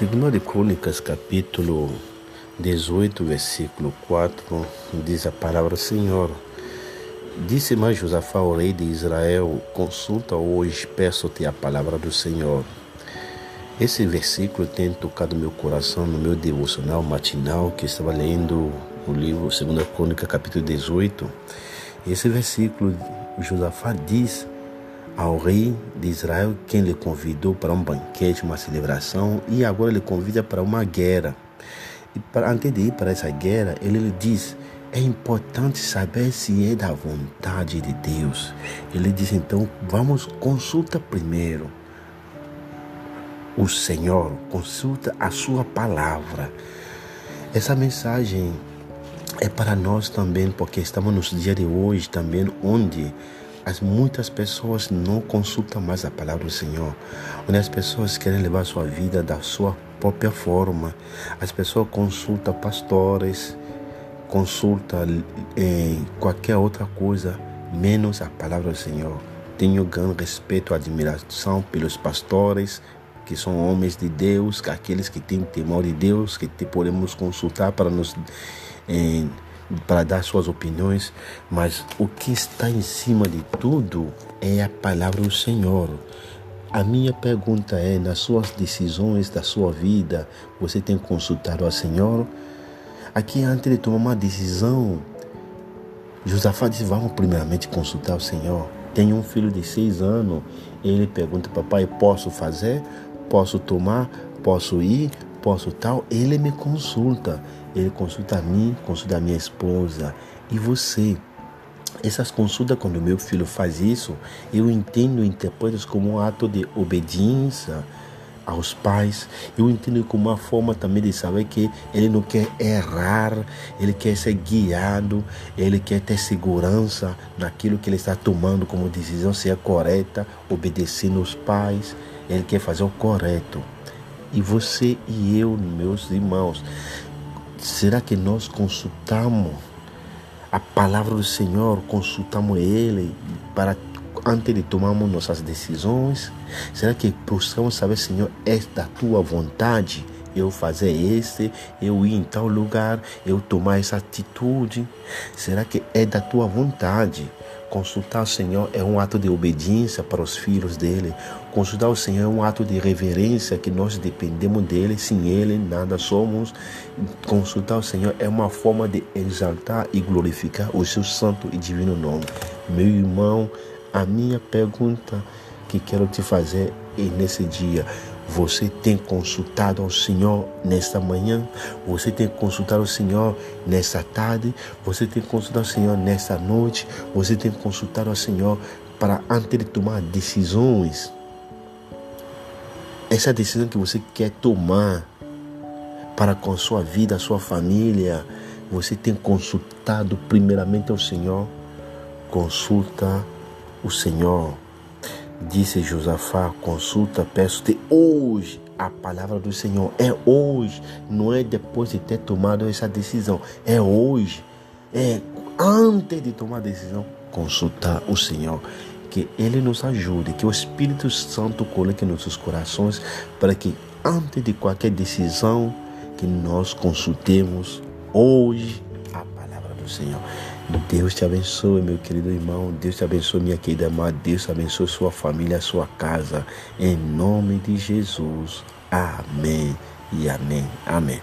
Segunda de Crônicas, capítulo 18, versículo 4, diz a palavra do Senhor. Disse mais Josafá, o rei de Israel, consulta hoje, peço-te a palavra do Senhor. Esse versículo tem tocado meu coração no meu devocional matinal, que estava lendo o livro Segunda Crônica, capítulo 18. Esse versículo, Josafá diz ao rei de Israel, quem lhe convidou para um banquete, uma celebração, e agora ele convida para uma guerra. E para, antes de ir para essa guerra, ele lhe diz: é importante saber se é da vontade de Deus. Ele diz então: vamos, consulta primeiro o Senhor, consulta a Sua palavra. Essa mensagem é para nós também, porque estamos nos dias de hoje também, onde as muitas pessoas não consultam mais a palavra do Senhor, onde as pessoas querem levar a sua vida da sua própria forma. As pessoas consultam pastores, consultam em eh, qualquer outra coisa, menos a palavra do Senhor. Tenho grande respeito e admiração pelos pastores, que são homens de Deus, aqueles que têm temor de Deus, que podemos consultar para nos. Eh, para dar suas opiniões, mas o que está em cima de tudo é a palavra do Senhor. A minha pergunta é: nas suas decisões da sua vida, você tem consultado ao Senhor? Aqui, antes de tomar uma decisão, Josafá disse: Vamos primeiramente consultar o Senhor. Tem um filho de seis anos, ele pergunta: Papai, posso fazer? Posso tomar? Posso ir? Posso tal? Ele me consulta. Ele consulta a mim, consulta a minha esposa e você. Essas consultas, quando meu filho faz isso, eu entendo e interpreto como um ato de obediência aos pais. Eu entendo como uma forma também de saber que ele não quer errar, ele quer ser guiado, ele quer ter segurança naquilo que ele está tomando como decisão, se é correta, obedecendo os pais. Ele quer fazer o correto. E você e eu, meus irmãos, Será que nós consultamos a palavra do Senhor, consultamos Ele para antes de tomarmos nossas decisões? Será que buscamos saber, Senhor, é da tua vontade? Eu fazer esse, eu ir em tal lugar, eu tomar essa atitude? Será que é da tua vontade? Consultar o Senhor é um ato de obediência para os filhos dele. Consultar o Senhor é um ato de reverência que nós dependemos dele. Sem ele, nada somos. Consultar o Senhor é uma forma de exaltar e glorificar o seu santo e divino nome. Meu irmão, a minha pergunta que quero te fazer é nesse dia. Você tem consultado ao Senhor nesta manhã? Você tem consultado ao Senhor nesta tarde? Você tem consultado ao Senhor nesta noite? Você tem consultado ao Senhor para antes de tomar decisões? Essa decisão que você quer tomar para com a sua vida, a sua família, você tem consultado primeiramente ao Senhor? Consulta o Senhor. Disse Josafá: Consulta, peço-te hoje a palavra do Senhor. É hoje, não é depois de ter tomado essa decisão. É hoje, é antes de tomar a decisão. Consultar o Senhor. Que Ele nos ajude, que o Espírito Santo coloque nossos corações para que antes de qualquer decisão que nós consultemos hoje a palavra do Senhor. Deus te abençoe, meu querido irmão. Deus te abençoe, minha querida irmã. Deus te abençoe sua família, sua casa. Em nome de Jesus. Amém e amém. Amém.